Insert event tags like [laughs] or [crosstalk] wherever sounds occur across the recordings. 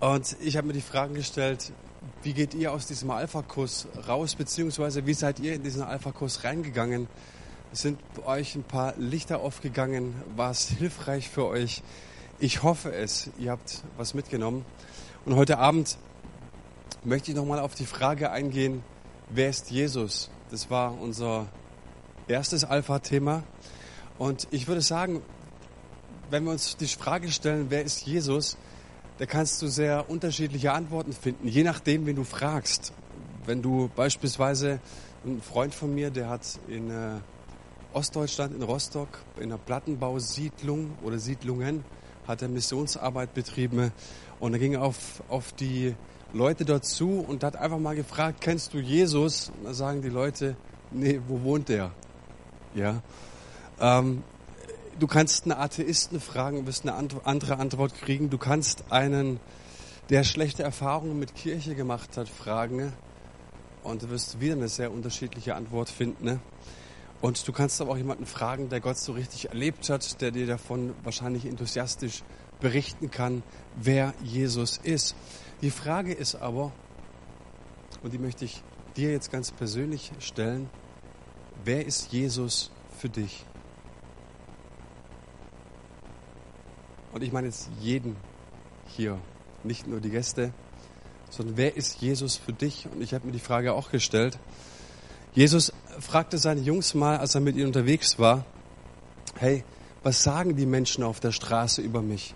Und ich habe mir die Fragen gestellt, wie geht ihr aus diesem Alpha-Kurs raus, beziehungsweise wie seid ihr in diesen Alpha-Kurs reingegangen? Sind euch ein paar Lichter aufgegangen? War es hilfreich für euch? Ich hoffe es. Ihr habt was mitgenommen. Und heute Abend möchte ich nochmal auf die Frage eingehen, wer ist Jesus? Das war unser erstes Alpha-Thema. Und ich würde sagen, wenn wir uns die Frage stellen, wer ist Jesus, da kannst du sehr unterschiedliche Antworten finden, je nachdem, wen du fragst. Wenn du beispielsweise, ein Freund von mir, der hat in äh, Ostdeutschland, in Rostock, in einer Plattenbausiedlung oder Siedlungen, hat er Missionsarbeit betrieben und er ging auf, auf die Leute dazu und hat einfach mal gefragt, kennst du Jesus? Und da sagen die Leute, nee, wo wohnt der? Ja. Ähm, du kannst einen Atheisten fragen, wirst eine andere Antwort kriegen. Du kannst einen, der schlechte Erfahrungen mit Kirche gemacht hat, fragen und du wirst wieder eine sehr unterschiedliche Antwort finden. Ne? Und du kannst aber auch jemanden fragen, der Gott so richtig erlebt hat, der dir davon wahrscheinlich enthusiastisch berichten kann, wer Jesus ist. Die Frage ist aber, und die möchte ich dir jetzt ganz persönlich stellen, wer ist Jesus für dich? Und ich meine jetzt jeden hier, nicht nur die Gäste, sondern wer ist Jesus für dich? Und ich habe mir die Frage auch gestellt. Jesus fragte seine Jungs mal, als er mit ihnen unterwegs war, hey, was sagen die Menschen auf der Straße über mich?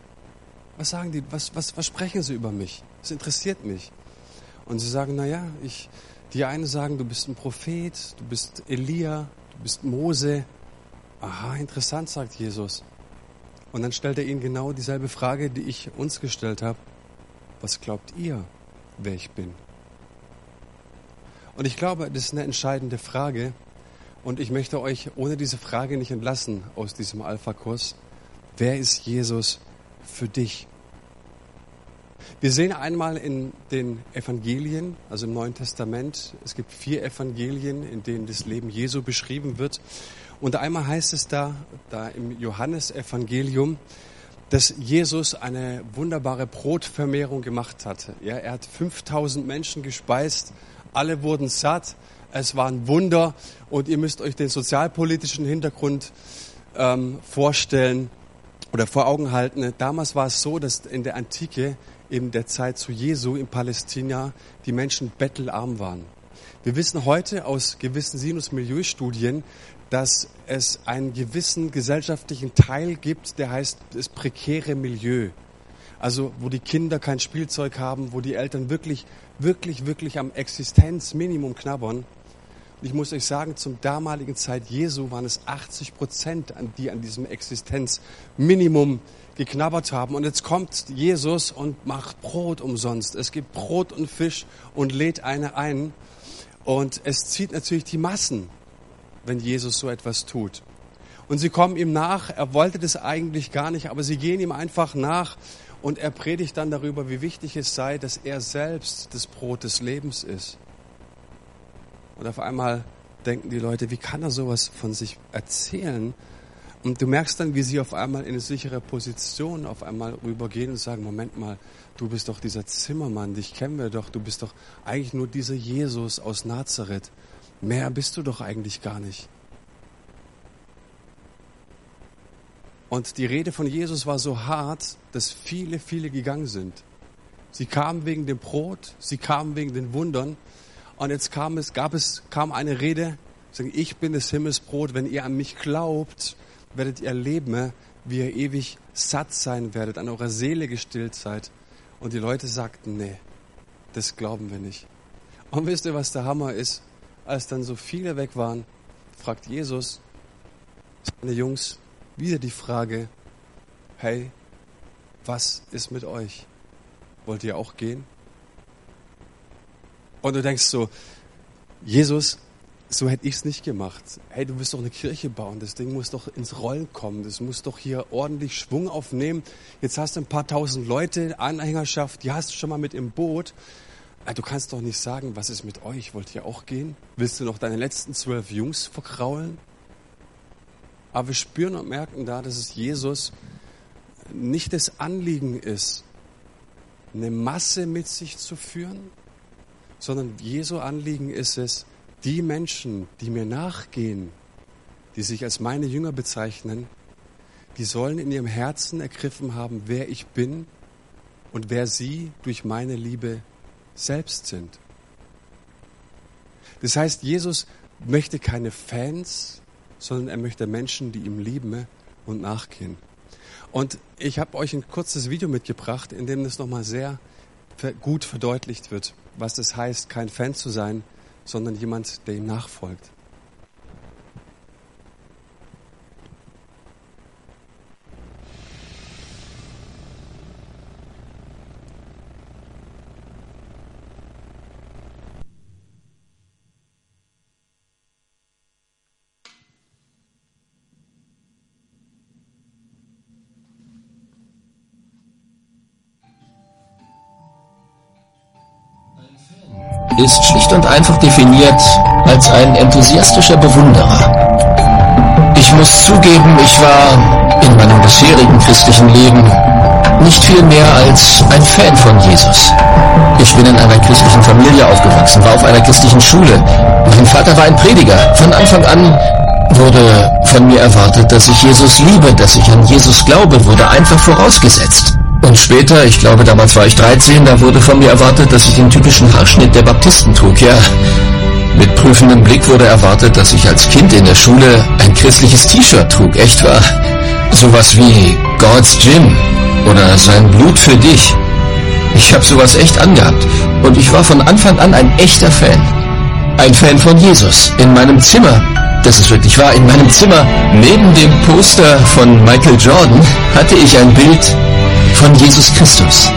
Was sagen die, was, was, was sprechen sie über mich? Das interessiert mich. Und sie sagen, na ja, ich, die einen sagen, du bist ein Prophet, du bist Elia, du bist Mose. Aha, interessant, sagt Jesus. Und dann stellt er ihnen genau dieselbe Frage, die ich uns gestellt habe. Was glaubt ihr, wer ich bin? Und ich glaube, das ist eine entscheidende Frage. Und ich möchte euch ohne diese Frage nicht entlassen aus diesem Alpha-Kurs. Wer ist Jesus für dich? Wir sehen einmal in den Evangelien, also im Neuen Testament, es gibt vier Evangelien, in denen das Leben Jesu beschrieben wird. Und einmal heißt es da, da im Johannesevangelium, dass Jesus eine wunderbare Brotvermehrung gemacht hat. Ja, er hat 5000 Menschen gespeist, alle wurden satt, es war ein Wunder und ihr müsst euch den sozialpolitischen Hintergrund ähm, vorstellen oder vor Augen halten. Damals war es so, dass in der Antike, in der Zeit zu Jesu in Palästina, die Menschen bettelarm waren. Wir wissen heute aus gewissen Sinus-Milieustudien, dass es einen gewissen gesellschaftlichen Teil gibt, der heißt das prekäre Milieu. Also wo die Kinder kein Spielzeug haben, wo die Eltern wirklich, wirklich, wirklich am Existenzminimum knabbern. Und ich muss euch sagen, zum damaligen Zeit Jesu waren es 80 Prozent, die an diesem Existenzminimum geknabbert haben. Und jetzt kommt Jesus und macht Brot umsonst. Es gibt Brot und Fisch und lädt eine ein. Und es zieht natürlich die Massen wenn Jesus so etwas tut. Und sie kommen ihm nach, er wollte das eigentlich gar nicht, aber sie gehen ihm einfach nach und er predigt dann darüber, wie wichtig es sei, dass er selbst das Brot des Lebens ist. Und auf einmal denken die Leute, wie kann er sowas von sich erzählen? Und du merkst dann, wie sie auf einmal in eine sichere Position auf einmal rübergehen und sagen, Moment mal, du bist doch dieser Zimmermann, dich kennen wir doch, du bist doch eigentlich nur dieser Jesus aus Nazareth. Mehr bist du doch eigentlich gar nicht. Und die Rede von Jesus war so hart, dass viele, viele gegangen sind. Sie kamen wegen dem Brot, sie kamen wegen den Wundern. Und jetzt kam es, gab es, kam eine Rede, sagen, ich bin das Himmelsbrot. Wenn ihr an mich glaubt, werdet ihr leben, wie ihr ewig satt sein werdet, an eurer Seele gestillt seid. Und die Leute sagten, nee, das glauben wir nicht. Und wisst ihr, was der Hammer ist? als dann so viele weg waren, fragt Jesus seine Jungs wieder die Frage, hey, was ist mit euch? Wollt ihr auch gehen? Und du denkst so, Jesus, so hätte ich es nicht gemacht. Hey, du willst doch eine Kirche bauen, das Ding muss doch ins Rollen kommen, das muss doch hier ordentlich Schwung aufnehmen. Jetzt hast du ein paar tausend Leute, Anhängerschaft, die hast du schon mal mit im Boot. Ah, du kannst doch nicht sagen, was ist mit euch? Wollt ihr auch gehen? Willst du noch deine letzten zwölf Jungs verkraulen? Aber wir spüren und merken da, dass es Jesus nicht das Anliegen ist, eine Masse mit sich zu führen, sondern Jesu Anliegen ist es, die Menschen, die mir nachgehen, die sich als meine Jünger bezeichnen, die sollen in ihrem Herzen ergriffen haben, wer ich bin und wer sie durch meine Liebe selbst sind. Das heißt, Jesus möchte keine Fans, sondern er möchte Menschen, die ihm lieben und nachgehen. Und ich habe euch ein kurzes Video mitgebracht, in dem das nochmal sehr gut verdeutlicht wird, was es heißt, kein Fan zu sein, sondern jemand, der ihm nachfolgt. Ist schlicht und einfach definiert als ein enthusiastischer Bewunderer. Ich muss zugeben, ich war in meinem bisherigen christlichen Leben nicht viel mehr als ein Fan von Jesus. Ich bin in einer christlichen Familie aufgewachsen, war auf einer christlichen Schule. Mein Vater war ein Prediger. Von Anfang an wurde von mir erwartet, dass ich Jesus liebe, dass ich an Jesus glaube, wurde einfach vorausgesetzt. Und später, ich glaube damals war ich 13, da wurde von mir erwartet, dass ich den typischen Haarschnitt der Baptisten trug, ja. Mit prüfendem Blick wurde erwartet, dass ich als Kind in der Schule ein christliches T-Shirt trug, echt wahr? Sowas wie God's Gym oder sein Blut für dich. Ich habe sowas echt angehabt und ich war von Anfang an ein echter Fan. Ein Fan von Jesus. In meinem Zimmer, das ist wirklich wahr, in meinem Zimmer neben dem Poster von Michael Jordan hatte ich ein Bild von Jesus Christus.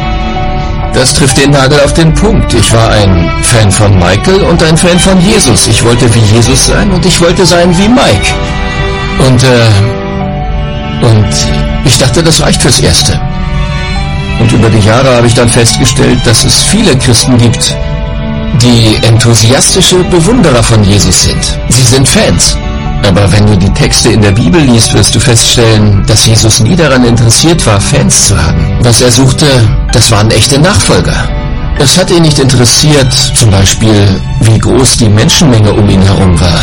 Das trifft den Nagel auf den Punkt. Ich war ein Fan von Michael und ein Fan von Jesus. Ich wollte wie Jesus sein und ich wollte sein wie Mike. Und, äh, und ich dachte, das reicht fürs Erste. Und über die Jahre habe ich dann festgestellt, dass es viele Christen gibt, die enthusiastische Bewunderer von Jesus sind. Sie sind Fans. Aber wenn du die Texte in der Bibel liest, wirst du feststellen, dass Jesus nie daran interessiert war, Fans zu haben. Was er suchte, das waren echte Nachfolger. Es hat ihn nicht interessiert, zum Beispiel, wie groß die Menschenmenge um ihn herum war.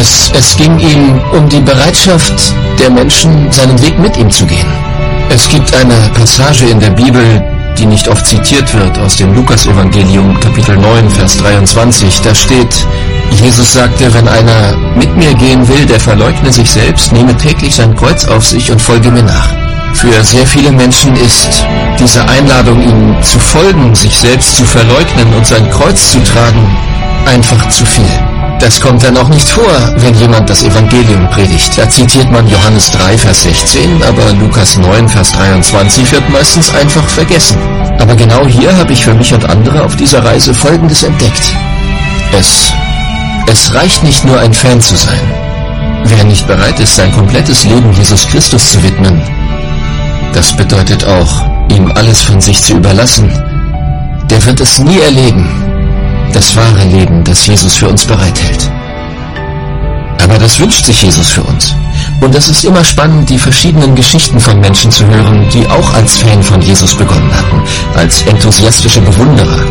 Es, es ging ihm um die Bereitschaft der Menschen, seinen Weg mit ihm zu gehen. Es gibt eine Passage in der Bibel, die nicht oft zitiert wird, aus dem Lukasevangelium Kapitel 9, Vers 23. Da steht, Jesus sagte, wenn einer mit mir gehen will, der verleugne sich selbst, nehme täglich sein Kreuz auf sich und folge mir nach. Für sehr viele Menschen ist diese Einladung, ihm zu folgen, sich selbst zu verleugnen und sein Kreuz zu tragen, einfach zu viel. Das kommt dann auch nicht vor, wenn jemand das Evangelium predigt. Da zitiert man Johannes 3, Vers 16, aber Lukas 9, Vers 23 wird meistens einfach vergessen. Aber genau hier habe ich für mich und andere auf dieser Reise Folgendes entdeckt. Es, es reicht nicht nur ein Fan zu sein. Wer nicht bereit ist, sein komplettes Leben Jesus Christus zu widmen, das bedeutet auch, ihm alles von sich zu überlassen, der wird es nie erleben, das wahre Leben, das Jesus für uns bereithält. Aber das wünscht sich Jesus für uns. Und es ist immer spannend, die verschiedenen Geschichten von Menschen zu hören, die auch als Fan von Jesus begonnen hatten, als enthusiastische Bewunderer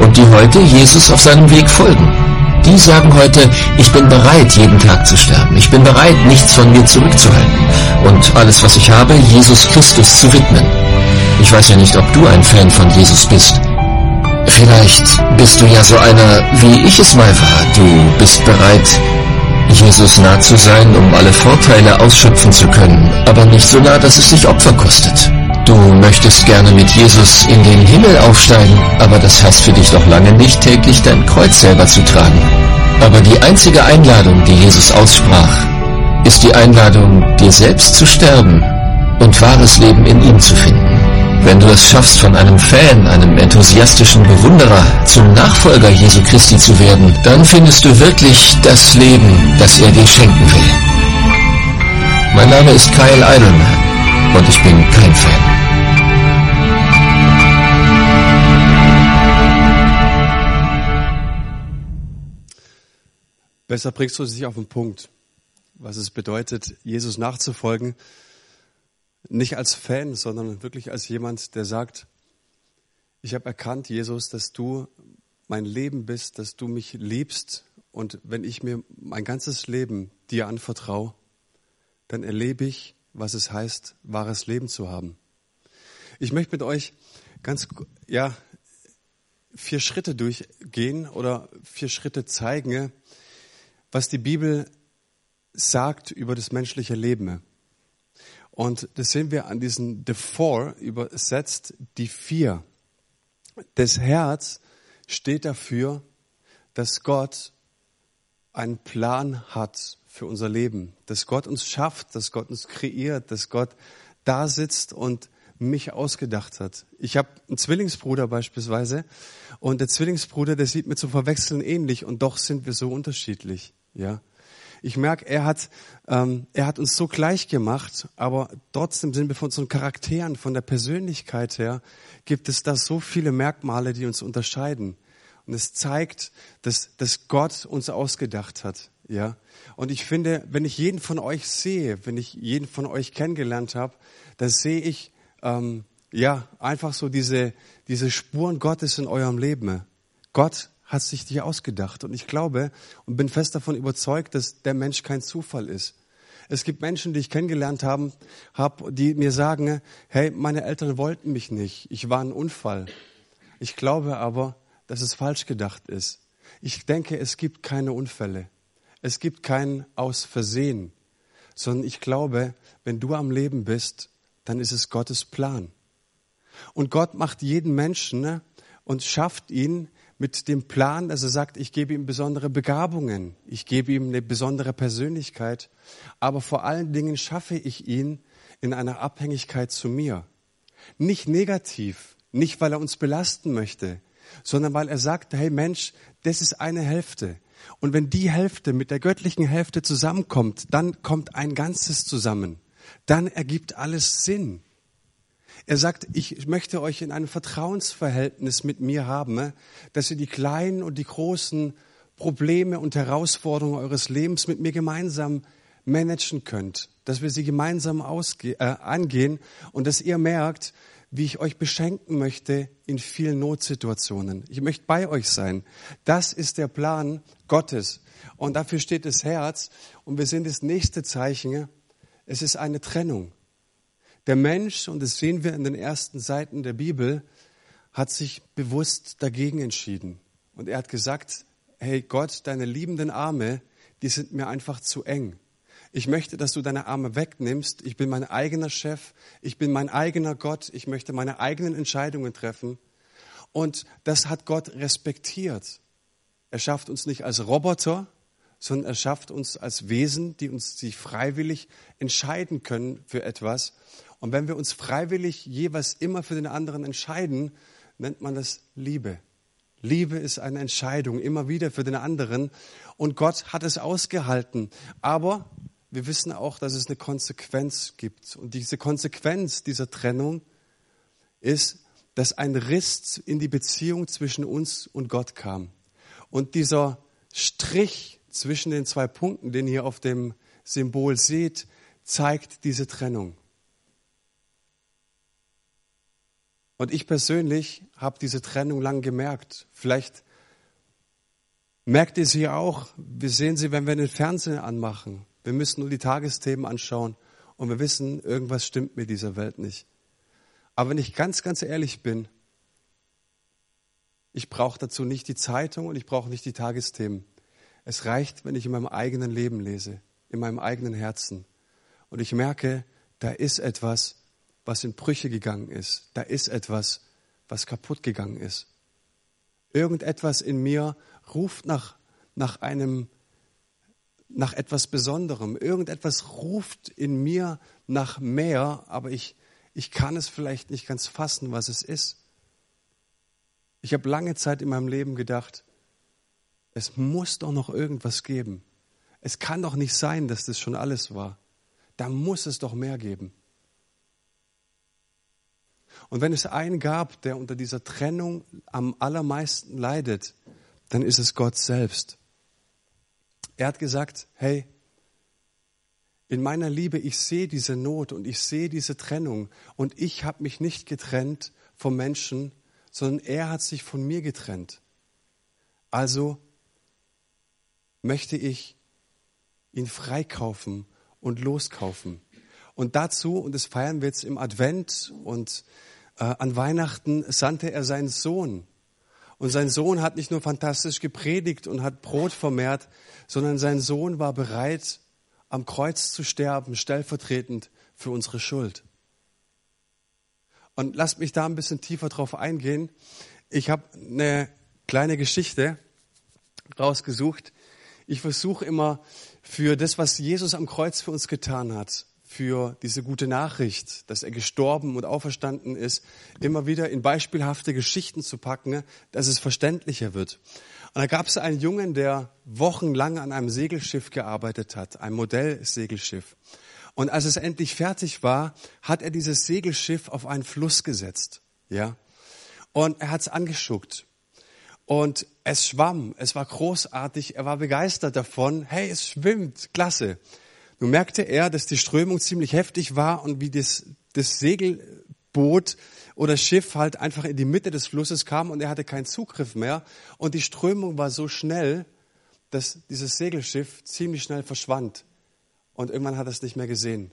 und die heute Jesus auf seinem Weg folgen. Die sagen heute, ich bin bereit, jeden Tag zu sterben. Ich bin bereit, nichts von mir zurückzuhalten und alles, was ich habe, Jesus Christus zu widmen. Ich weiß ja nicht, ob du ein Fan von Jesus bist. Vielleicht bist du ja so einer, wie ich es mal war. Du bist bereit, Jesus nah zu sein, um alle Vorteile ausschöpfen zu können, aber nicht so nah, dass es dich Opfer kostet. Du möchtest gerne mit Jesus in den Himmel aufsteigen, aber das heißt für dich noch lange nicht, täglich dein Kreuz selber zu tragen. Aber die einzige Einladung, die Jesus aussprach, ist die Einladung, dir selbst zu sterben und wahres Leben in ihm zu finden. Wenn du es schaffst, von einem Fan, einem enthusiastischen Bewunderer zum Nachfolger Jesu Christi zu werden, dann findest du wirklich das Leben, das er dir schenken will. Mein Name ist Kyle Idleman und ich bin kein Fan. Besser bringst du dich auf den Punkt, was es bedeutet, Jesus nachzufolgen nicht als Fan, sondern wirklich als jemand, der sagt, Ich habe erkannt, Jesus, dass du mein Leben bist, dass du mich liebst. Und wenn ich mir mein ganzes Leben dir anvertraue, dann erlebe ich, was es heißt, wahres Leben zu haben. Ich möchte mit euch ganz, ja, vier Schritte durchgehen oder vier Schritte zeigen, was die Bibel sagt über das menschliche Leben. Und das sehen wir an diesen The Four übersetzt, die vier. Das Herz steht dafür, dass Gott einen Plan hat für unser Leben, dass Gott uns schafft, dass Gott uns kreiert, dass Gott da sitzt und mich ausgedacht hat. Ich habe einen Zwillingsbruder beispielsweise und der Zwillingsbruder, der sieht mir zu verwechseln ähnlich und doch sind wir so unterschiedlich. Ja, ich merke, er hat, ähm, er hat uns so gleich gemacht, aber trotzdem sind wir von unseren Charakteren, von der Persönlichkeit her, gibt es da so viele Merkmale, die uns unterscheiden. Und es zeigt, dass, dass Gott uns ausgedacht hat. Ja. Und ich finde, wenn ich jeden von euch sehe, wenn ich jeden von euch kennengelernt habe, dann sehe ich ähm, ja einfach so diese, diese Spuren Gottes in eurem Leben. Gott hat sich dir ausgedacht. Und ich glaube und bin fest davon überzeugt, dass der Mensch kein Zufall ist. Es gibt Menschen, die ich kennengelernt haben, hab, die mir sagen, hey, meine Eltern wollten mich nicht. Ich war ein Unfall. Ich glaube aber, dass es falsch gedacht ist. Ich denke, es gibt keine Unfälle. Es gibt kein Aus Versehen. Sondern ich glaube, wenn du am Leben bist, dann ist es Gottes Plan. Und Gott macht jeden Menschen ne, und schafft ihn mit dem Plan, dass er sagt, ich gebe ihm besondere Begabungen, ich gebe ihm eine besondere Persönlichkeit, aber vor allen Dingen schaffe ich ihn in einer Abhängigkeit zu mir. Nicht negativ, nicht weil er uns belasten möchte, sondern weil er sagt, hey Mensch, das ist eine Hälfte. Und wenn die Hälfte mit der göttlichen Hälfte zusammenkommt, dann kommt ein Ganzes zusammen. Dann ergibt alles Sinn. Er sagt, ich möchte euch in einem Vertrauensverhältnis mit mir haben, dass ihr die kleinen und die großen Probleme und Herausforderungen eures Lebens mit mir gemeinsam managen könnt, dass wir sie gemeinsam ausge äh, angehen und dass ihr merkt, wie ich euch beschenken möchte in vielen Notsituationen. Ich möchte bei euch sein. Das ist der Plan Gottes. Und dafür steht das Herz. Und wir sehen das nächste Zeichen. Es ist eine Trennung. Der Mensch, und das sehen wir in den ersten Seiten der Bibel, hat sich bewusst dagegen entschieden. Und er hat gesagt, hey Gott, deine liebenden Arme, die sind mir einfach zu eng. Ich möchte, dass du deine Arme wegnimmst. Ich bin mein eigener Chef. Ich bin mein eigener Gott. Ich möchte meine eigenen Entscheidungen treffen. Und das hat Gott respektiert. Er schafft uns nicht als Roboter, sondern er schafft uns als Wesen, die uns sich freiwillig entscheiden können für etwas. Und wenn wir uns freiwillig jeweils immer für den anderen entscheiden, nennt man das Liebe. Liebe ist eine Entscheidung, immer wieder für den anderen. Und Gott hat es ausgehalten. Aber wir wissen auch, dass es eine Konsequenz gibt. Und diese Konsequenz dieser Trennung ist, dass ein Riss in die Beziehung zwischen uns und Gott kam. Und dieser Strich zwischen den zwei Punkten, den ihr auf dem Symbol seht, zeigt diese Trennung. Und ich persönlich habe diese Trennung lang gemerkt. Vielleicht merkt ihr sie auch. Wir sehen sie, wenn wir den Fernseher anmachen. Wir müssen nur die Tagesthemen anschauen und wir wissen, irgendwas stimmt mit dieser Welt nicht. Aber wenn ich ganz, ganz ehrlich bin, ich brauche dazu nicht die Zeitung und ich brauche nicht die Tagesthemen. Es reicht, wenn ich in meinem eigenen Leben lese, in meinem eigenen Herzen. Und ich merke, da ist etwas, was in Brüche gegangen ist. Da ist etwas, was kaputt gegangen ist. Irgendetwas in mir ruft nach, nach einem, nach etwas Besonderem. Irgendetwas ruft in mir nach mehr, aber ich, ich kann es vielleicht nicht ganz fassen, was es ist. Ich habe lange Zeit in meinem Leben gedacht, es muss doch noch irgendwas geben. Es kann doch nicht sein, dass das schon alles war. Da muss es doch mehr geben. Und wenn es einen gab, der unter dieser Trennung am allermeisten leidet, dann ist es Gott selbst. Er hat gesagt, hey, in meiner Liebe, ich sehe diese Not und ich sehe diese Trennung und ich habe mich nicht getrennt vom Menschen, sondern er hat sich von mir getrennt. Also möchte ich ihn freikaufen und loskaufen. Und dazu, und das feiern wir jetzt im Advent und äh, an Weihnachten, sandte er seinen Sohn. Und sein Sohn hat nicht nur fantastisch gepredigt und hat Brot vermehrt, sondern sein Sohn war bereit, am Kreuz zu sterben, stellvertretend für unsere Schuld. Und lasst mich da ein bisschen tiefer drauf eingehen. Ich habe eine kleine Geschichte rausgesucht. Ich versuche immer für das, was Jesus am Kreuz für uns getan hat, für diese gute Nachricht, dass er gestorben und auferstanden ist, immer wieder in beispielhafte Geschichten zu packen, dass es verständlicher wird. Und da gab es einen Jungen, der wochenlang an einem Segelschiff gearbeitet hat, ein Modellsegelschiff. Und als es endlich fertig war, hat er dieses Segelschiff auf einen Fluss gesetzt, ja. Und er hat es angeschuckt. Und es schwamm, es war großartig, er war begeistert davon. Hey, es schwimmt, klasse. Nun merkte er, dass die Strömung ziemlich heftig war und wie das, das Segelboot oder Schiff halt einfach in die Mitte des Flusses kam und er hatte keinen Zugriff mehr. Und die Strömung war so schnell, dass dieses Segelschiff ziemlich schnell verschwand. Und irgendwann hat er es nicht mehr gesehen.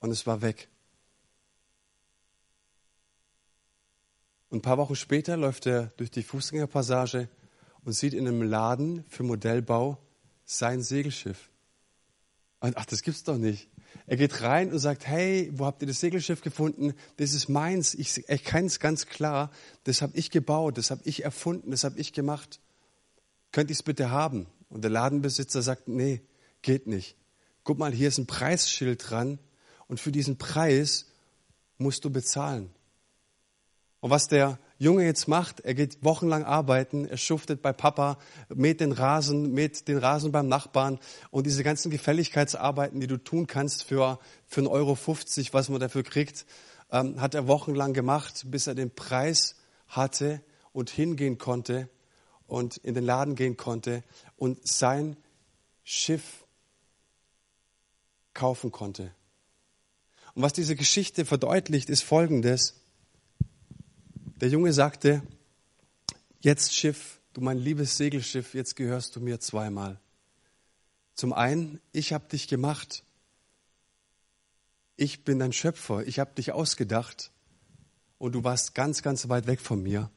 Und es war weg. Und ein paar Wochen später läuft er durch die Fußgängerpassage und sieht in einem Laden für Modellbau sein Segelschiff. Und ach, das gibt's doch nicht. Er geht rein und sagt, hey, wo habt ihr das Segelschiff gefunden? Das ist meins. Ich erkenne es ganz klar. Das habe ich gebaut, das habe ich erfunden, das habe ich gemacht. Könnt ihr es bitte haben? Und der Ladenbesitzer sagt, nee, geht nicht. Guck mal, hier ist ein Preisschild dran und für diesen Preis musst du bezahlen. Und was der Junge jetzt macht, er geht wochenlang arbeiten, er schuftet bei Papa, mäht den Rasen, mäht den Rasen beim Nachbarn und diese ganzen Gefälligkeitsarbeiten, die du tun kannst für, für 1,50 Euro, was man dafür kriegt, ähm, hat er wochenlang gemacht, bis er den Preis hatte und hingehen konnte und in den Laden gehen konnte und sein Schiff kaufen konnte. Und was diese Geschichte verdeutlicht, ist Folgendes. Der Junge sagte, jetzt Schiff, du mein liebes Segelschiff, jetzt gehörst du mir zweimal. Zum einen, ich habe dich gemacht. Ich bin dein Schöpfer. Ich habe dich ausgedacht. Und du warst ganz, ganz weit weg von mir.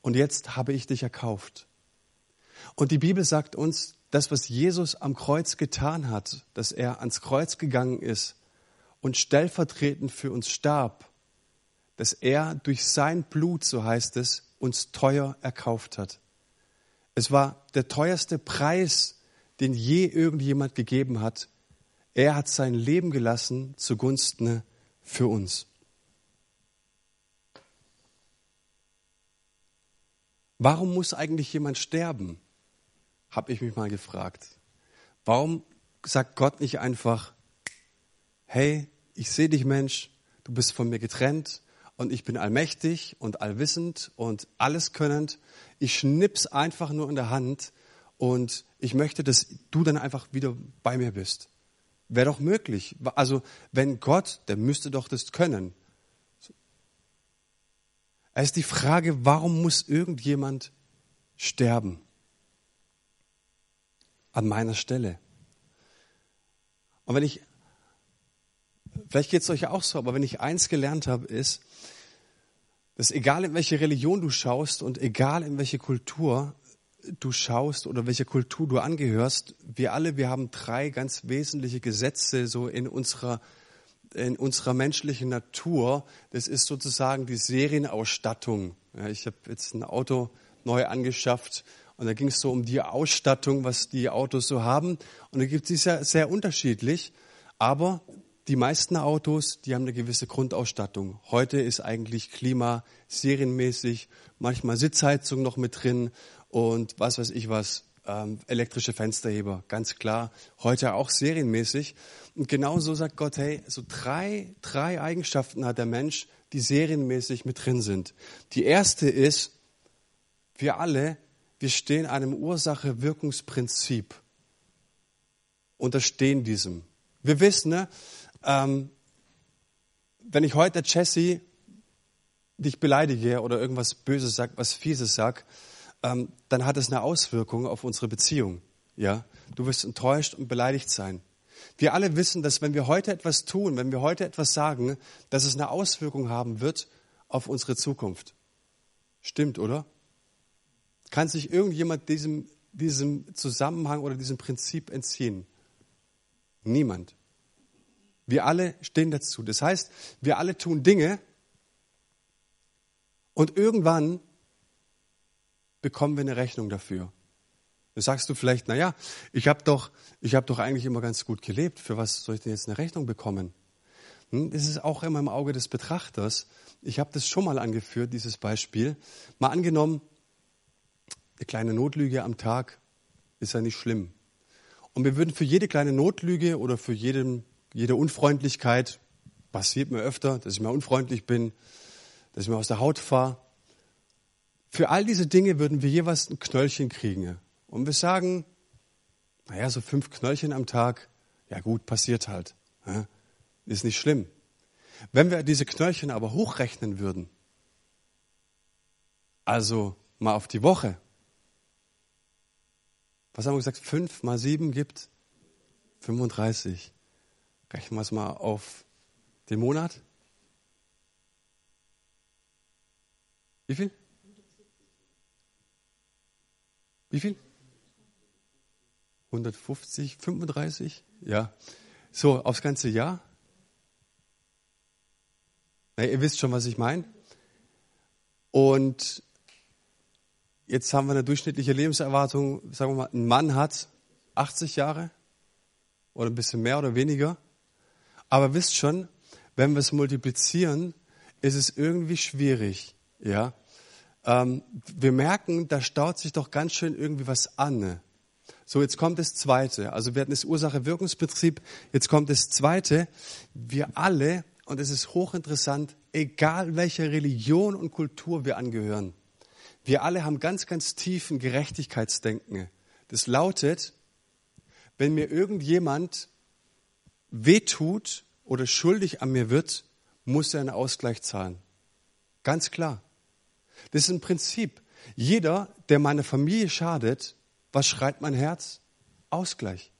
Und jetzt habe ich dich erkauft. Und die Bibel sagt uns, das, was Jesus am Kreuz getan hat, dass er ans Kreuz gegangen ist und stellvertretend für uns starb, dass er durch sein Blut, so heißt es, uns teuer erkauft hat. Es war der teuerste Preis, den je irgendjemand gegeben hat. Er hat sein Leben gelassen zugunsten für uns. Warum muss eigentlich jemand sterben? Habe ich mich mal gefragt. Warum sagt Gott nicht einfach, hey, ich sehe dich Mensch, du bist von mir getrennt, und ich bin allmächtig und allwissend und alleskönnend. Ich schnips einfach nur in der Hand und ich möchte, dass du dann einfach wieder bei mir bist. Wäre doch möglich. Also wenn Gott, der müsste doch das können. Es ist die Frage, warum muss irgendjemand sterben? An meiner Stelle. Und wenn ich Vielleicht geht es euch auch so, aber wenn ich eins gelernt habe, ist, dass egal in welche Religion du schaust und egal in welche Kultur du schaust oder welcher Kultur du angehörst, wir alle, wir haben drei ganz wesentliche Gesetze so in unserer in unserer menschlichen Natur. Das ist sozusagen die Serienausstattung. Ja, ich habe jetzt ein Auto neu angeschafft und da ging es so um die Ausstattung, was die Autos so haben. Und da gibt es ja sehr unterschiedlich. Aber die meisten Autos, die haben eine gewisse Grundausstattung. Heute ist eigentlich Klima serienmäßig, manchmal Sitzheizung noch mit drin und was weiß ich was, ähm, elektrische Fensterheber, ganz klar. Heute auch serienmäßig. Und genauso sagt Gott, hey, so drei, drei Eigenschaften hat der Mensch, die serienmäßig mit drin sind. Die erste ist, wir alle, wir stehen einem Ursache-Wirkungsprinzip. Unterstehen diesem. Wir wissen, ne, ähm, wenn ich heute Jesse dich beleidige oder irgendwas Böses sag, was Fieses sag, ähm, dann hat es eine Auswirkung auf unsere Beziehung. Ja, du wirst enttäuscht und beleidigt sein. Wir alle wissen, dass wenn wir heute etwas tun, wenn wir heute etwas sagen, dass es eine Auswirkung haben wird auf unsere Zukunft. Stimmt, oder? Kann sich irgendjemand diesem, diesem Zusammenhang oder diesem Prinzip entziehen? Niemand. Wir alle stehen dazu. Das heißt, wir alle tun Dinge und irgendwann bekommen wir eine Rechnung dafür. Da sagst du vielleicht, naja, ich habe doch, ich hab doch eigentlich immer ganz gut gelebt. Für was soll ich denn jetzt eine Rechnung bekommen? Hm, das ist auch immer im Auge des Betrachters. Ich habe das schon mal angeführt, dieses Beispiel. Mal angenommen, eine kleine Notlüge am Tag ist ja nicht schlimm. Und wir würden für jede kleine Notlüge oder für jeden, jede Unfreundlichkeit, passiert mir öfter, dass ich mal unfreundlich bin, dass ich mir aus der Haut fahre, für all diese Dinge würden wir jeweils ein Knöllchen kriegen. Und wir sagen, naja, so fünf Knöllchen am Tag, ja gut, passiert halt. Ist nicht schlimm. Wenn wir diese Knöllchen aber hochrechnen würden, also mal auf die Woche, was haben wir gesagt, fünf mal sieben gibt 35. Rechnen wir es mal auf den Monat. Wie viel? Wie viel? 150, 35? Ja. So, aufs ganze Jahr? Na, ihr wisst schon, was ich meine. Und jetzt haben wir eine durchschnittliche Lebenserwartung, sagen wir mal, ein Mann hat 80 Jahre oder ein bisschen mehr oder weniger. Aber wisst schon, wenn wir es multiplizieren, ist es irgendwie schwierig. Ja, ähm, wir merken, da staut sich doch ganz schön irgendwie was an. So, jetzt kommt das Zweite. Also wir hatten das Ursache-Wirkungsprinzip. Jetzt kommt das Zweite. Wir alle, und es ist hochinteressant, egal welcher Religion und Kultur wir angehören, wir alle haben ganz, ganz tiefen Gerechtigkeitsdenken. Das lautet, wenn mir irgendjemand wehtut oder schuldig an mir wird, muss er einen Ausgleich zahlen. Ganz klar. Das ist ein Prinzip. Jeder, der meiner Familie schadet, was schreit mein Herz? Ausgleich.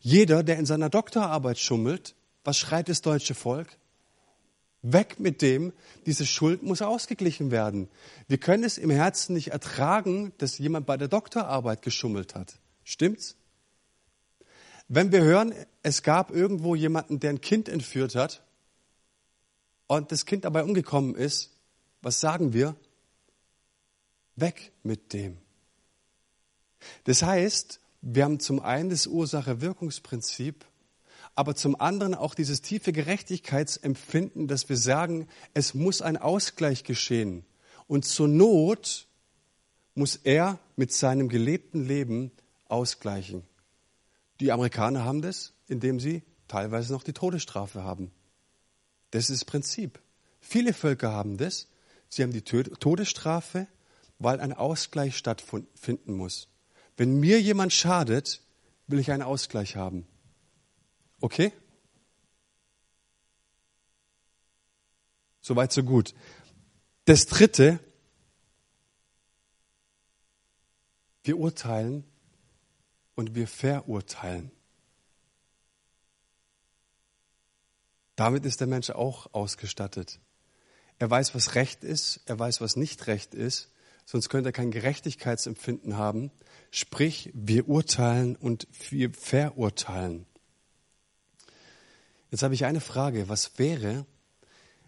Jeder, der in seiner Doktorarbeit schummelt, was schreit das deutsche Volk? Weg mit dem, diese Schuld muss ausgeglichen werden. Wir können es im Herzen nicht ertragen, dass jemand bei der Doktorarbeit geschummelt hat. Stimmt's? Wenn wir hören, es gab irgendwo jemanden, der ein Kind entführt hat und das Kind dabei umgekommen ist, was sagen wir? Weg mit dem. Das heißt, wir haben zum einen das Ursache-Wirkungsprinzip, aber zum anderen auch dieses tiefe Gerechtigkeitsempfinden, dass wir sagen, es muss ein Ausgleich geschehen. Und zur Not muss er mit seinem gelebten Leben ausgleichen. Die Amerikaner haben das, indem sie teilweise noch die Todesstrafe haben. Das ist das Prinzip. Viele Völker haben das. Sie haben die Todesstrafe weil ein Ausgleich stattfinden muss. Wenn mir jemand schadet, will ich einen Ausgleich haben. Okay? Soweit, so gut. Das dritte, wir urteilen und wir verurteilen. Damit ist der Mensch auch ausgestattet. Er weiß, was Recht ist, er weiß, was nicht Recht ist sonst könnte er kein Gerechtigkeitsempfinden haben. Sprich, wir urteilen und wir verurteilen. Jetzt habe ich eine Frage. Was wäre,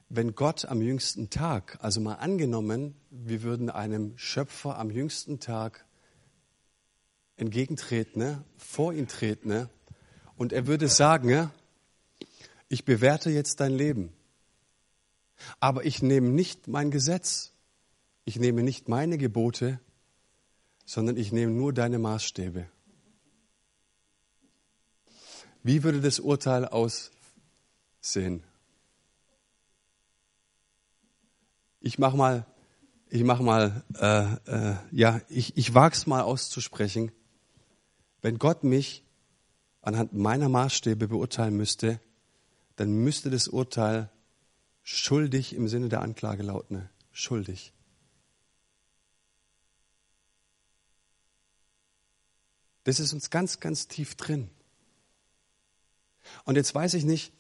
wenn Gott am jüngsten Tag, also mal angenommen, wir würden einem Schöpfer am jüngsten Tag entgegentreten, ne, vor ihn treten, ne, und er würde sagen, ich bewerte jetzt dein Leben, aber ich nehme nicht mein Gesetz ich nehme nicht meine Gebote, sondern ich nehme nur deine Maßstäbe. Wie würde das Urteil aussehen? Ich mach mal, ich mach mal, äh, äh, ja, ich, ich wag's mal auszusprechen. Wenn Gott mich anhand meiner Maßstäbe beurteilen müsste, dann müsste das Urteil schuldig im Sinne der Anklage lauten. Schuldig. Das ist uns ganz, ganz tief drin. Und jetzt weiß ich nicht,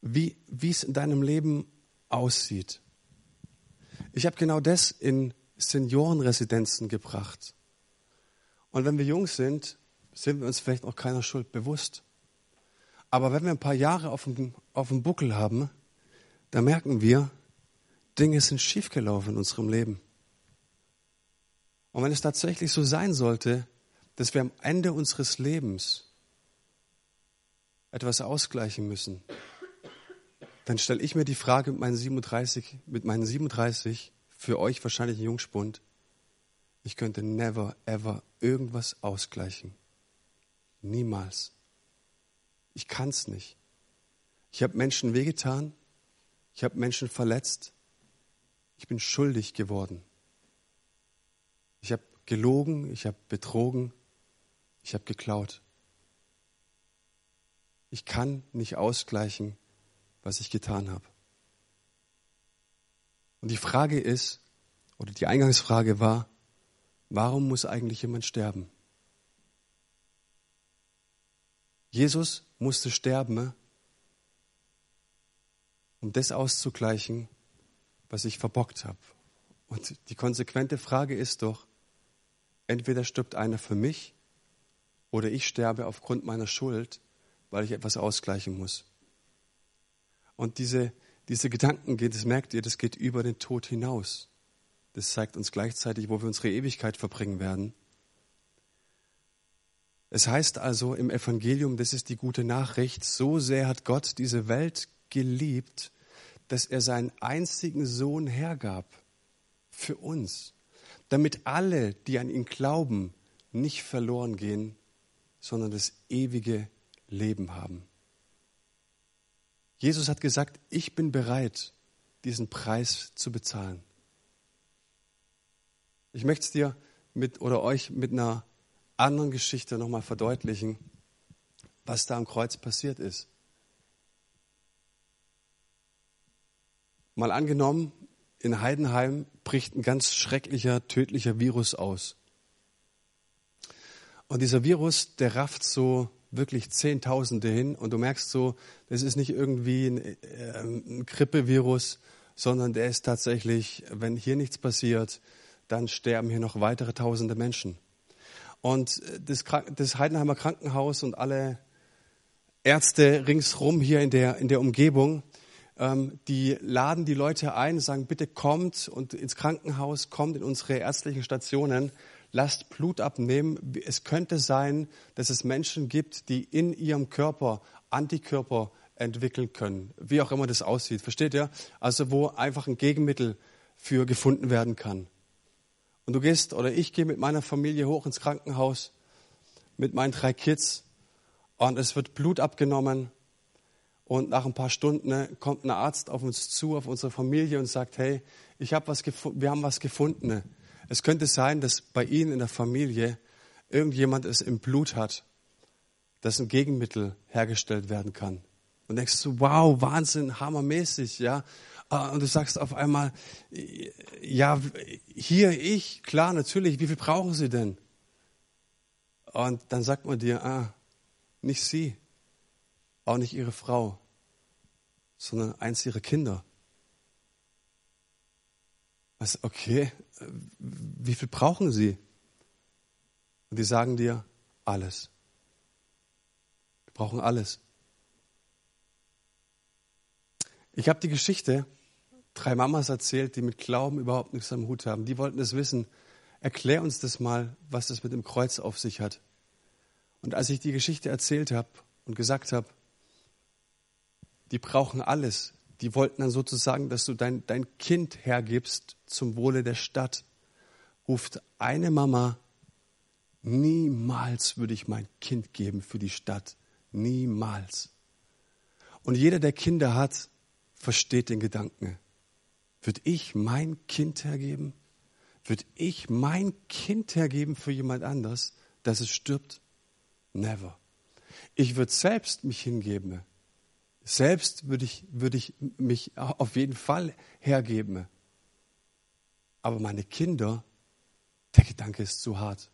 wie, es in deinem Leben aussieht. Ich habe genau das in Seniorenresidenzen gebracht. Und wenn wir jung sind, sind wir uns vielleicht auch keiner Schuld bewusst. Aber wenn wir ein paar Jahre auf dem, auf dem Buckel haben, dann merken wir, Dinge sind schiefgelaufen in unserem Leben. Und wenn es tatsächlich so sein sollte, dass wir am Ende unseres Lebens etwas ausgleichen müssen, dann stelle ich mir die Frage mit meinen 37, mit meinen 37 für euch wahrscheinlich ein Jungspund, ich könnte never, ever irgendwas ausgleichen. Niemals. Ich kann es nicht. Ich habe Menschen wehgetan, ich habe Menschen verletzt, ich bin schuldig geworden. Ich habe gelogen, ich habe betrogen, ich habe geklaut. Ich kann nicht ausgleichen, was ich getan habe. Und die Frage ist, oder die Eingangsfrage war, warum muss eigentlich jemand sterben? Jesus musste sterben, um das auszugleichen, was ich verbockt habe. Und die konsequente Frage ist doch, entweder stirbt einer für mich oder ich sterbe aufgrund meiner Schuld, weil ich etwas ausgleichen muss. Und diese, diese Gedanken geht, das merkt ihr, das geht über den Tod hinaus. Das zeigt uns gleichzeitig, wo wir unsere Ewigkeit verbringen werden. Es heißt also im Evangelium, das ist die gute Nachricht, so sehr hat Gott diese Welt geliebt, dass er seinen einzigen Sohn hergab für uns, damit alle, die an ihn glauben, nicht verloren gehen, sondern das ewige Leben haben. Jesus hat gesagt, ich bin bereit, diesen Preis zu bezahlen. Ich möchte es dir mit oder euch mit einer anderen Geschichte nochmal verdeutlichen, was da am Kreuz passiert ist. Mal angenommen, in Heidenheim bricht ein ganz schrecklicher, tödlicher Virus aus. Und dieser Virus, der rafft so wirklich Zehntausende hin und du merkst so, das ist nicht irgendwie ein, äh, ein Grippevirus, sondern der ist tatsächlich, wenn hier nichts passiert, dann sterben hier noch weitere Tausende Menschen. Und das, das Heidenheimer Krankenhaus und alle Ärzte ringsrum hier in der, in der Umgebung, ähm, die laden die Leute ein, sagen, bitte kommt und ins Krankenhaus, kommt in unsere ärztlichen Stationen, lasst Blut abnehmen. Es könnte sein, dass es Menschen gibt, die in ihrem Körper Antikörper entwickeln können, wie auch immer das aussieht. Versteht ihr? Also wo einfach ein Gegenmittel für gefunden werden kann. Und du gehst oder ich gehe mit meiner Familie hoch ins Krankenhaus mit meinen drei Kids und es wird Blut abgenommen und nach ein paar Stunden ne, kommt ein Arzt auf uns zu, auf unsere Familie und sagt, hey, ich hab was wir haben was gefunden. Ne. Es könnte sein, dass bei Ihnen in der Familie irgendjemand es im Blut hat, dass ein Gegenmittel hergestellt werden kann. Und denkst du, wow, Wahnsinn, hammermäßig, ja. Ah, und du sagst auf einmal, ja, hier ich, klar, natürlich, wie viel brauchen Sie denn? Und dann sagt man dir, ah, nicht Sie, auch nicht Ihre Frau, sondern eins Ihrer Kinder. Was, okay, wie viel brauchen Sie? Und die sagen dir, alles. Wir brauchen alles. Ich habe die Geschichte drei Mamas erzählt, die mit Glauben überhaupt nichts am Hut haben. Die wollten es wissen. Erklär uns das mal, was das mit dem Kreuz auf sich hat. Und als ich die Geschichte erzählt habe und gesagt habe, die brauchen alles, die wollten dann sozusagen, dass du dein, dein Kind hergibst zum Wohle der Stadt, ruft eine Mama, niemals würde ich mein Kind geben für die Stadt. Niemals. Und jeder, der Kinder hat, versteht den Gedanken. Würde ich mein Kind hergeben? Würde ich mein Kind hergeben für jemand anders, dass es stirbt? Never. Ich würde selbst mich hingeben. Selbst würde ich, würde ich mich auf jeden Fall hergeben. Aber meine Kinder, der Gedanke ist zu hart.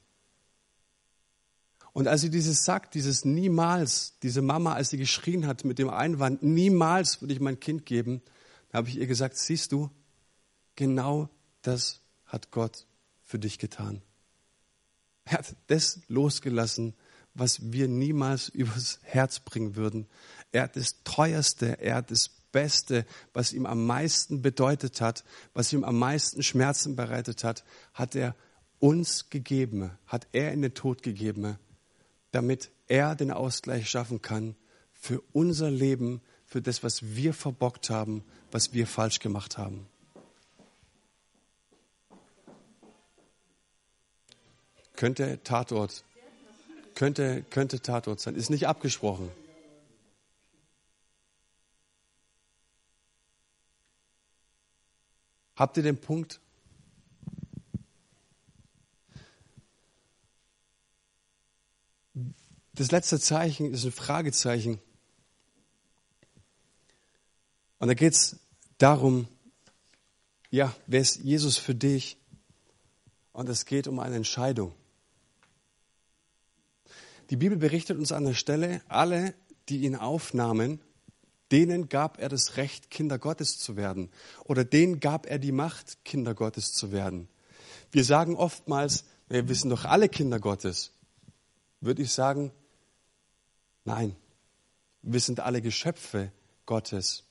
Und als sie dieses sagt, dieses niemals, diese Mama, als sie geschrien hat mit dem Einwand, niemals würde ich mein Kind geben, habe ich ihr gesagt, siehst du, genau das hat Gott für dich getan. Er hat das losgelassen, was wir niemals [laughs] übers Herz bringen würden. Er hat das Teuerste, er hat das Beste, was ihm am meisten bedeutet hat, was ihm am meisten Schmerzen bereitet hat, hat er uns gegeben, hat er in den Tod gegeben, damit er den Ausgleich schaffen kann für unser Leben, für das, was wir verbockt haben, was wir falsch gemacht haben. Könnte Tatort, könnte, könnte Tatort sein, ist nicht abgesprochen. Habt ihr den Punkt? Das letzte Zeichen ist ein Fragezeichen. Und da geht es darum, ja, wer ist Jesus für dich? Und es geht um eine Entscheidung. Die Bibel berichtet uns an der Stelle, alle, die ihn aufnahmen, denen gab er das Recht, Kinder Gottes zu werden. Oder denen gab er die Macht, Kinder Gottes zu werden. Wir sagen oftmals, wir sind doch alle Kinder Gottes. Würde ich sagen, nein, wir sind alle Geschöpfe Gottes,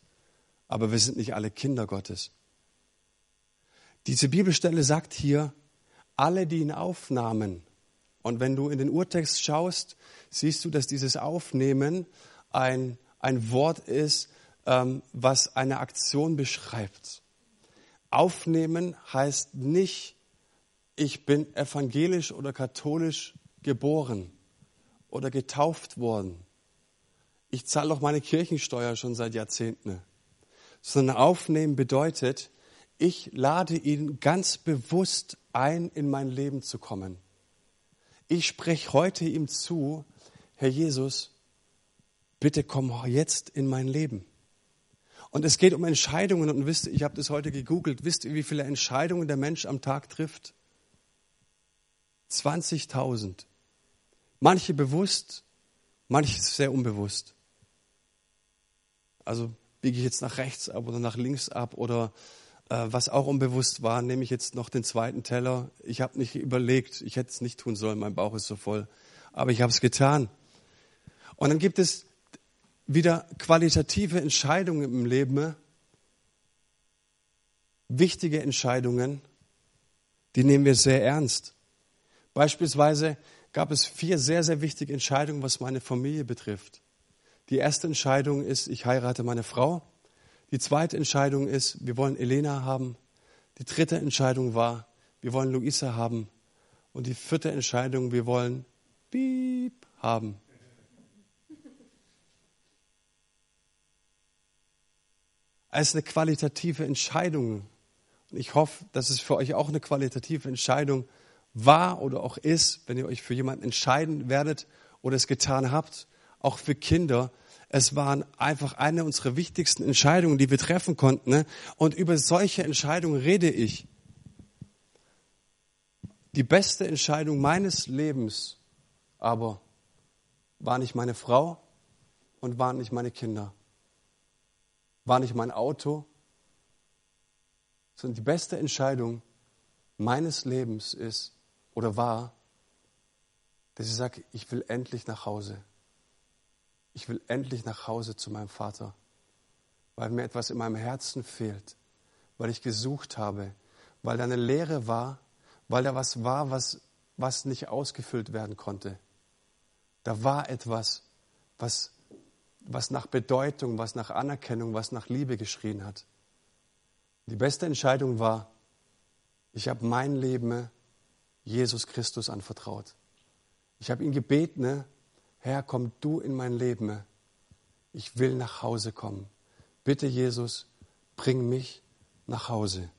aber wir sind nicht alle Kinder Gottes. Diese Bibelstelle sagt hier, alle, die ihn aufnahmen. Und wenn du in den Urtext schaust, siehst du, dass dieses Aufnehmen ein ein Wort ist, ähm, was eine Aktion beschreibt. Aufnehmen heißt nicht, ich bin evangelisch oder katholisch geboren oder getauft worden. Ich zahle doch meine Kirchensteuer schon seit Jahrzehnten. Sondern aufnehmen bedeutet, ich lade ihn ganz bewusst ein, in mein Leben zu kommen. Ich spreche heute ihm zu, Herr Jesus, bitte komm jetzt in mein Leben. Und es geht um Entscheidungen und wisst, ich habe das heute gegoogelt, wisst ihr, wie viele Entscheidungen der Mensch am Tag trifft? 20.000. Manche bewusst, manche sehr unbewusst. Also biege ich jetzt nach rechts ab oder nach links ab oder was auch unbewusst war, nehme ich jetzt noch den zweiten Teller. Ich habe nicht überlegt, ich hätte es nicht tun sollen, mein Bauch ist so voll, aber ich habe es getan. Und dann gibt es wieder qualitative Entscheidungen im Leben, wichtige Entscheidungen, die nehmen wir sehr ernst. Beispielsweise gab es vier sehr, sehr wichtige Entscheidungen, was meine Familie betrifft. Die erste Entscheidung ist, ich heirate meine Frau. Die zweite Entscheidung ist, wir wollen Elena haben. Die dritte Entscheidung war, wir wollen Luisa haben. Und die vierte Entscheidung, wir wollen Piep haben. als eine qualitative Entscheidung. Und ich hoffe, dass es für euch auch eine qualitative Entscheidung war oder auch ist, wenn ihr euch für jemanden entscheiden werdet oder es getan habt, auch für Kinder. Es waren einfach eine unserer wichtigsten Entscheidungen, die wir treffen konnten. Ne? Und über solche Entscheidungen rede ich. Die beste Entscheidung meines Lebens aber war nicht meine Frau und waren nicht meine Kinder war nicht mein Auto, sondern die beste Entscheidung meines Lebens ist oder war, dass ich sage, ich will endlich nach Hause. Ich will endlich nach Hause zu meinem Vater, weil mir etwas in meinem Herzen fehlt, weil ich gesucht habe, weil da eine Leere war, weil da was war, was, was nicht ausgefüllt werden konnte. Da war etwas, was was nach Bedeutung, was nach Anerkennung, was nach Liebe geschrien hat. Die beste Entscheidung war, ich habe mein Leben Jesus Christus anvertraut. Ich habe ihn gebeten, Herr, komm du in mein Leben. Ich will nach Hause kommen. Bitte, Jesus, bring mich nach Hause.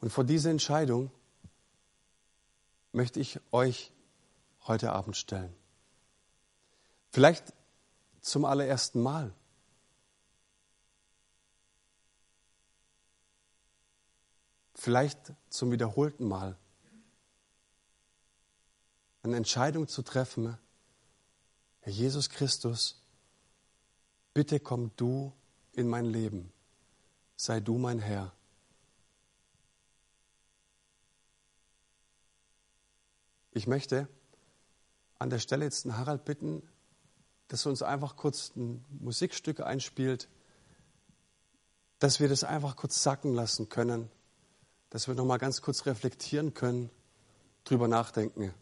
Und vor dieser Entscheidung möchte ich euch heute Abend stellen. Vielleicht zum allerersten Mal. Vielleicht zum wiederholten Mal. Eine Entscheidung zu treffen, Herr Jesus Christus, bitte komm du in mein Leben, sei du mein Herr. Ich möchte an der Stelle jetzt den Harald bitten, dass er uns einfach kurz ein Musikstück einspielt, dass wir das einfach kurz sacken lassen können, dass wir nochmal ganz kurz reflektieren können, drüber nachdenken.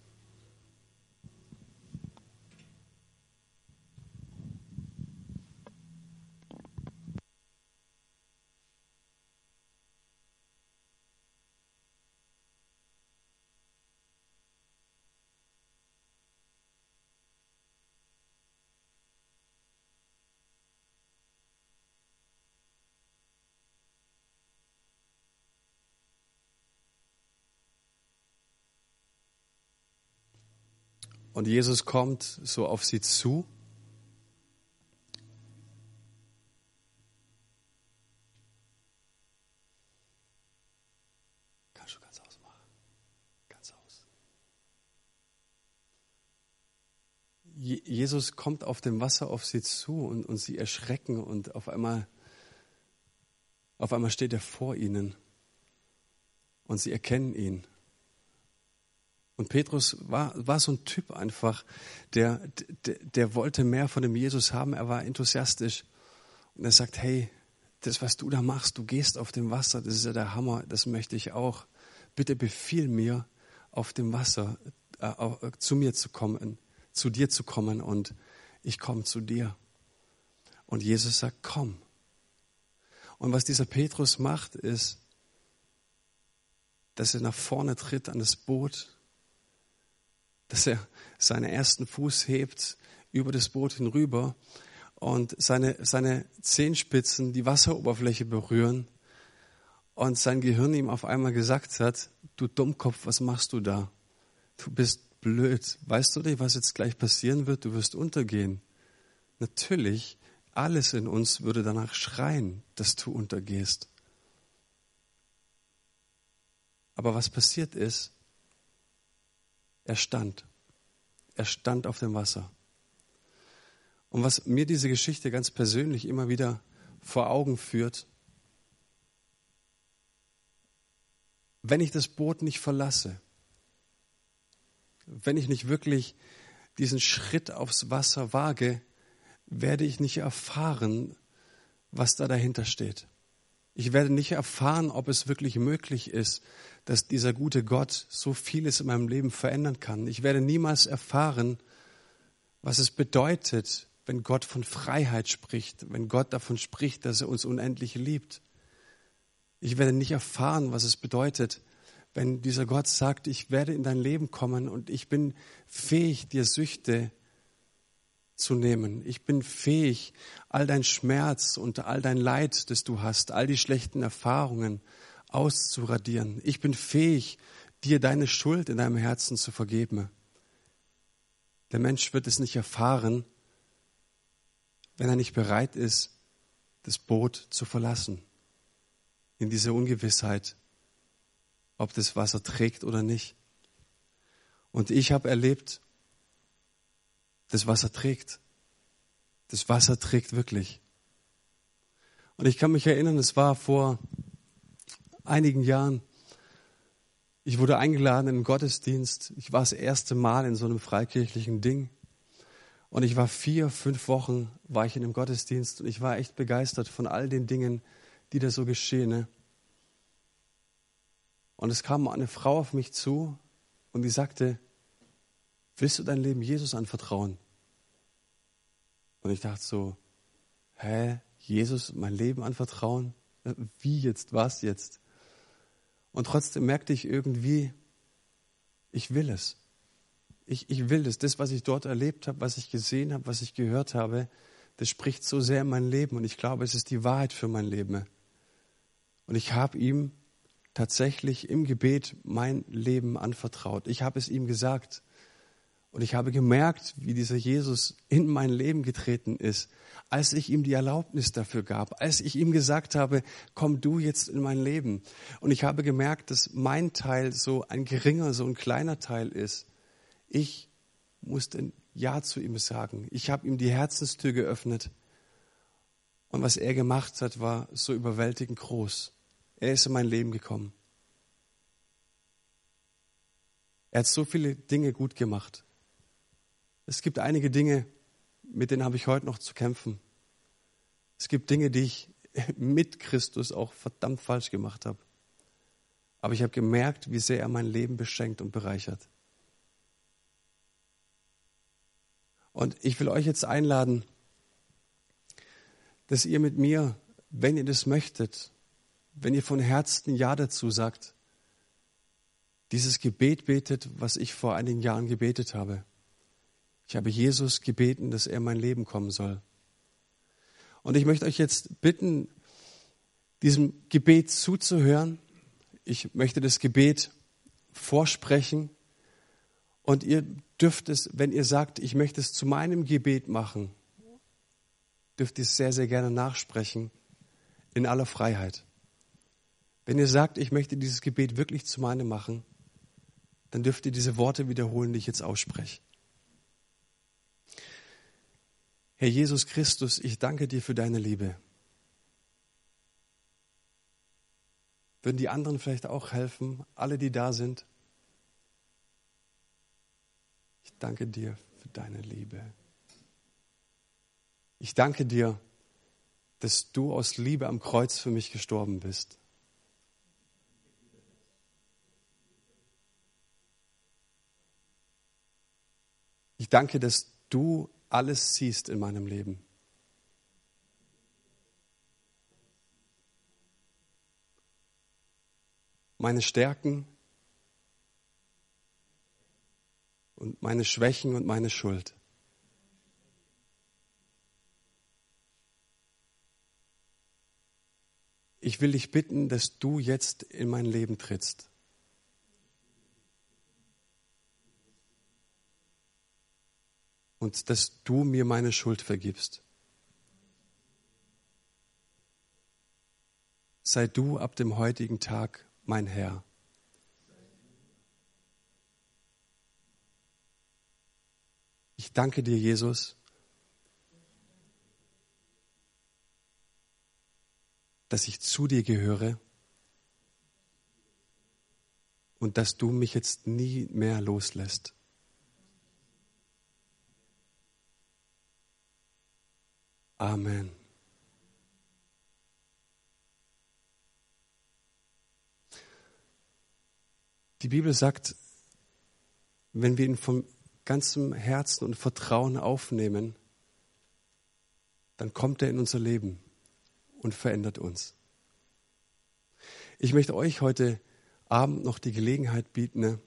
Und Jesus kommt so auf sie zu. Kannst du ganz ausmachen? Ganz aus. Jesus kommt auf dem Wasser auf sie zu und, und sie erschrecken und auf einmal, auf einmal steht er vor ihnen und sie erkennen ihn und Petrus war, war so ein Typ einfach, der, der, der wollte mehr von dem Jesus haben. Er war enthusiastisch. Und er sagt, hey, das, was du da machst, du gehst auf dem Wasser, das ist ja der Hammer, das möchte ich auch. Bitte befiehl mir, auf dem Wasser äh, zu mir zu kommen, zu dir zu kommen und ich komme zu dir. Und Jesus sagt, komm. Und was dieser Petrus macht, ist, dass er nach vorne tritt an das Boot dass er seinen ersten Fuß hebt über das Boot hinüber und seine, seine Zehenspitzen die Wasseroberfläche berühren und sein Gehirn ihm auf einmal gesagt hat, du Dummkopf, was machst du da? Du bist blöd. Weißt du nicht, was jetzt gleich passieren wird? Du wirst untergehen. Natürlich, alles in uns würde danach schreien, dass du untergehst. Aber was passiert ist, er stand. Er stand auf dem Wasser. Und was mir diese Geschichte ganz persönlich immer wieder vor Augen führt, wenn ich das Boot nicht verlasse, wenn ich nicht wirklich diesen Schritt aufs Wasser wage, werde ich nicht erfahren, was da dahinter steht. Ich werde nicht erfahren, ob es wirklich möglich ist, dass dieser gute Gott so vieles in meinem Leben verändern kann. Ich werde niemals erfahren, was es bedeutet, wenn Gott von Freiheit spricht, wenn Gott davon spricht, dass er uns unendlich liebt. Ich werde nicht erfahren, was es bedeutet, wenn dieser Gott sagt, ich werde in dein Leben kommen und ich bin fähig, dir Süchte zu nehmen. Ich bin fähig, all dein Schmerz und all dein Leid, das du hast, all die schlechten Erfahrungen auszuradieren. Ich bin fähig, dir deine Schuld in deinem Herzen zu vergeben. Der Mensch wird es nicht erfahren, wenn er nicht bereit ist, das Boot zu verlassen. In dieser Ungewissheit, ob das Wasser trägt oder nicht. Und ich habe erlebt, das Wasser trägt. Das Wasser trägt wirklich. Und ich kann mich erinnern, es war vor einigen Jahren. Ich wurde eingeladen in einen Gottesdienst. Ich war das erste Mal in so einem freikirchlichen Ding. Und ich war vier, fünf Wochen war ich in einem Gottesdienst und ich war echt begeistert von all den Dingen, die da so geschehen. Ne? Und es kam eine Frau auf mich zu und die sagte, willst du dein Leben Jesus anvertrauen? Und ich dachte so, hä, Jesus mein Leben anvertrauen? Wie jetzt, was jetzt? Und trotzdem merkte ich irgendwie, ich will es. Ich, ich will es. Das, was ich dort erlebt habe, was ich gesehen habe, was ich gehört habe, das spricht so sehr in mein Leben und ich glaube, es ist die Wahrheit für mein Leben. Und ich habe ihm tatsächlich im Gebet mein Leben anvertraut. Ich habe es ihm gesagt. Und ich habe gemerkt, wie dieser Jesus in mein Leben getreten ist, als ich ihm die Erlaubnis dafür gab, als ich ihm gesagt habe, komm du jetzt in mein Leben. Und ich habe gemerkt, dass mein Teil so ein geringer, so ein kleiner Teil ist. Ich musste ein Ja zu ihm sagen. Ich habe ihm die Herzenstür geöffnet. Und was er gemacht hat, war so überwältigend groß. Er ist in mein Leben gekommen. Er hat so viele Dinge gut gemacht. Es gibt einige Dinge, mit denen habe ich heute noch zu kämpfen. Es gibt Dinge, die ich [laughs] mit Christus auch verdammt falsch gemacht habe. Aber ich habe gemerkt, wie sehr er mein Leben beschenkt und bereichert. Und ich will euch jetzt einladen, dass ihr mit mir, wenn ihr das möchtet, wenn ihr von Herzen Ja dazu sagt, dieses Gebet betet, was ich vor einigen Jahren gebetet habe. Ich habe Jesus gebeten, dass er in mein Leben kommen soll. Und ich möchte euch jetzt bitten, diesem Gebet zuzuhören. Ich möchte das Gebet vorsprechen. Und ihr dürft es, wenn ihr sagt, ich möchte es zu meinem Gebet machen, dürft ihr es sehr, sehr gerne nachsprechen, in aller Freiheit. Wenn ihr sagt, ich möchte dieses Gebet wirklich zu meinem machen, dann dürft ihr diese Worte wiederholen, die ich jetzt ausspreche. Herr Jesus Christus, ich danke dir für deine Liebe. Würden die anderen vielleicht auch helfen, alle, die da sind? Ich danke dir für deine Liebe. Ich danke dir, dass du aus Liebe am Kreuz für mich gestorben bist. Ich danke, dass du alles siehst in meinem Leben. Meine Stärken und meine Schwächen und meine Schuld. Ich will dich bitten, dass du jetzt in mein Leben trittst. Und dass du mir meine Schuld vergibst. Sei du ab dem heutigen Tag mein Herr. Ich danke dir, Jesus, dass ich zu dir gehöre und dass du mich jetzt nie mehr loslässt. Amen. Die Bibel sagt, wenn wir ihn von ganzem Herzen und Vertrauen aufnehmen, dann kommt er in unser Leben und verändert uns. Ich möchte euch heute Abend noch die Gelegenheit bieten,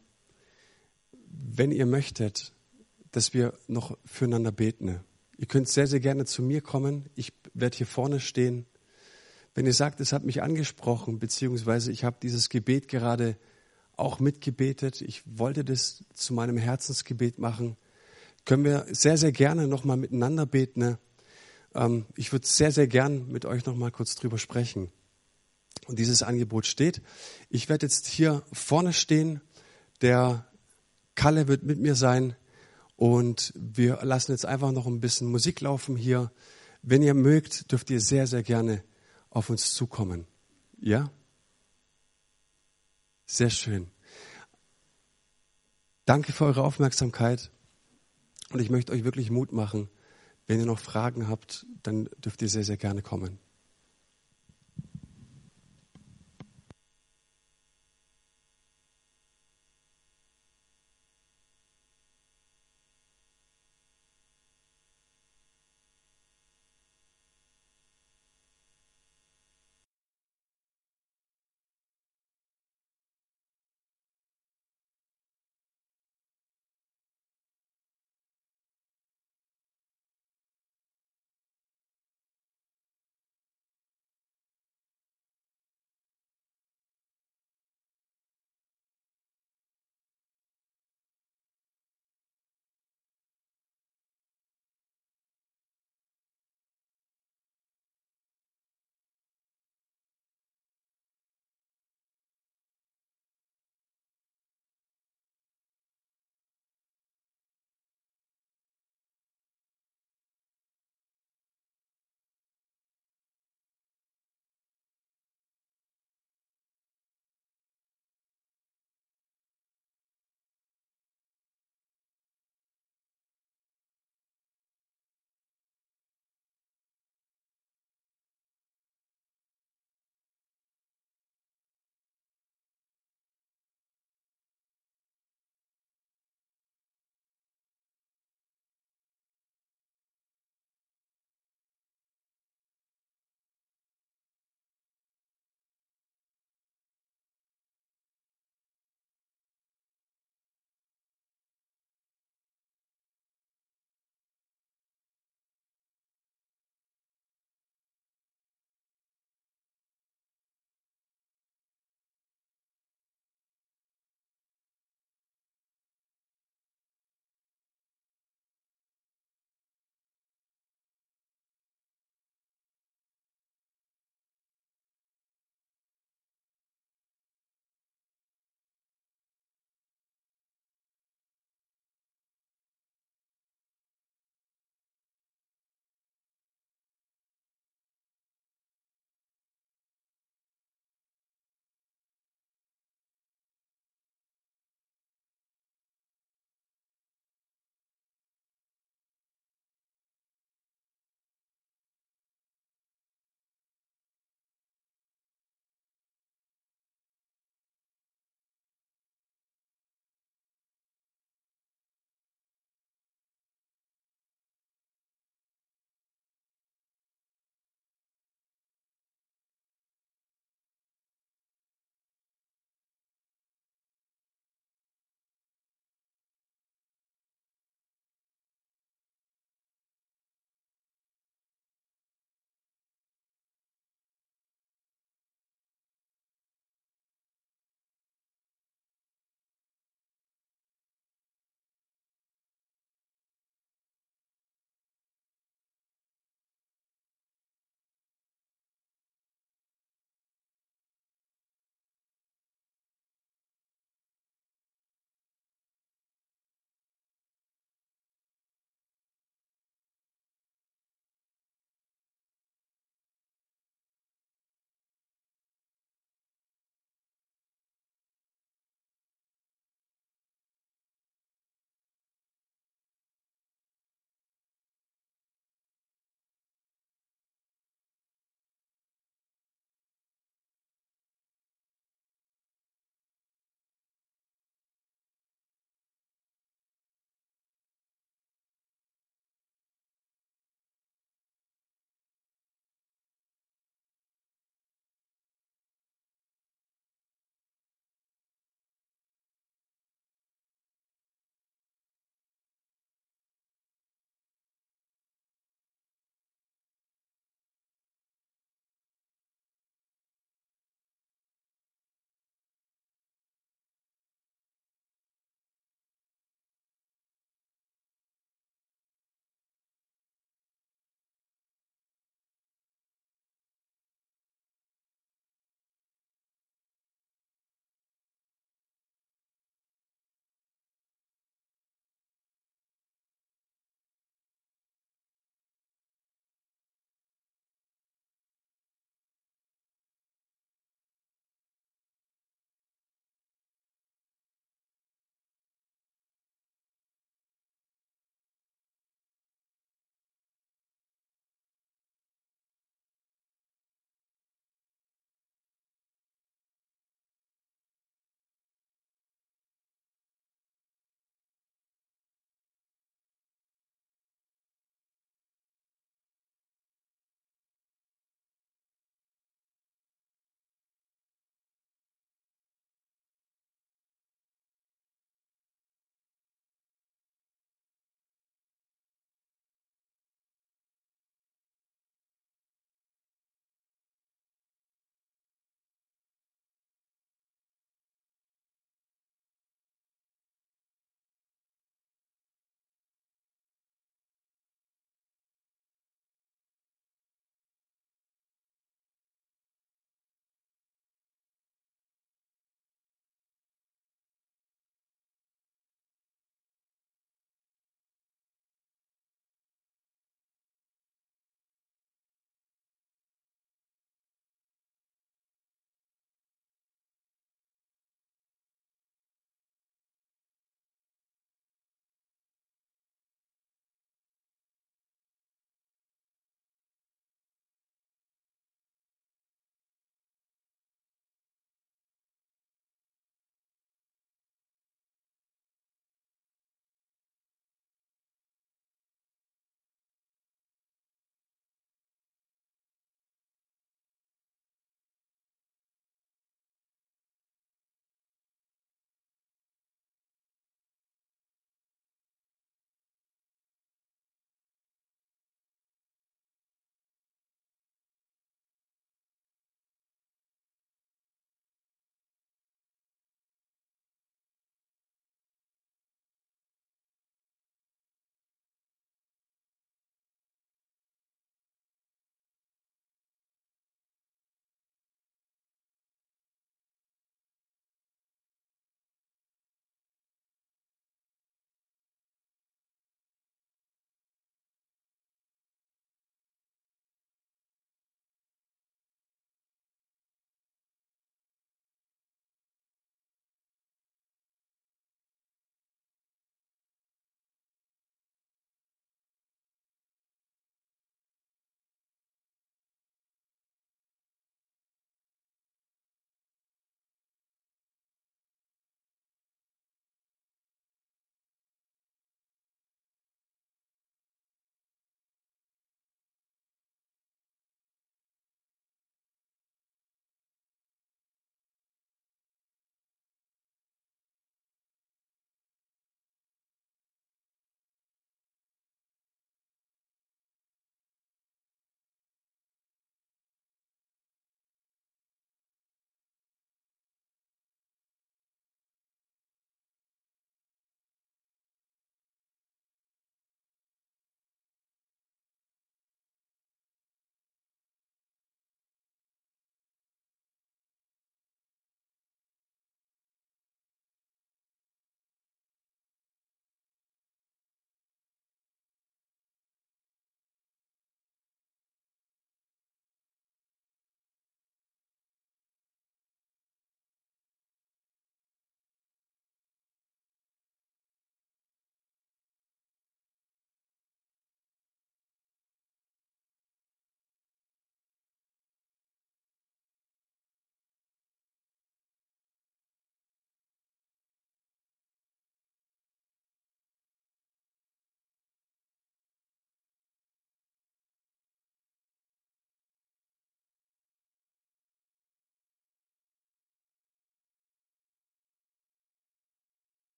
wenn ihr möchtet, dass wir noch füreinander beten. Ihr könnt sehr, sehr gerne zu mir kommen. Ich werde hier vorne stehen. Wenn ihr sagt, es hat mich angesprochen, beziehungsweise ich habe dieses Gebet gerade auch mitgebetet, ich wollte das zu meinem Herzensgebet machen, können wir sehr, sehr gerne nochmal miteinander beten. Ähm, ich würde sehr, sehr gern mit euch nochmal kurz drüber sprechen. Und dieses Angebot steht. Ich werde jetzt hier vorne stehen. Der Kalle wird mit mir sein. Und wir lassen jetzt einfach noch ein bisschen Musik laufen hier. Wenn ihr mögt, dürft ihr sehr, sehr gerne auf uns zukommen. Ja? Sehr schön. Danke für eure Aufmerksamkeit. Und ich möchte euch wirklich Mut machen. Wenn ihr noch Fragen habt, dann dürft ihr sehr, sehr gerne kommen.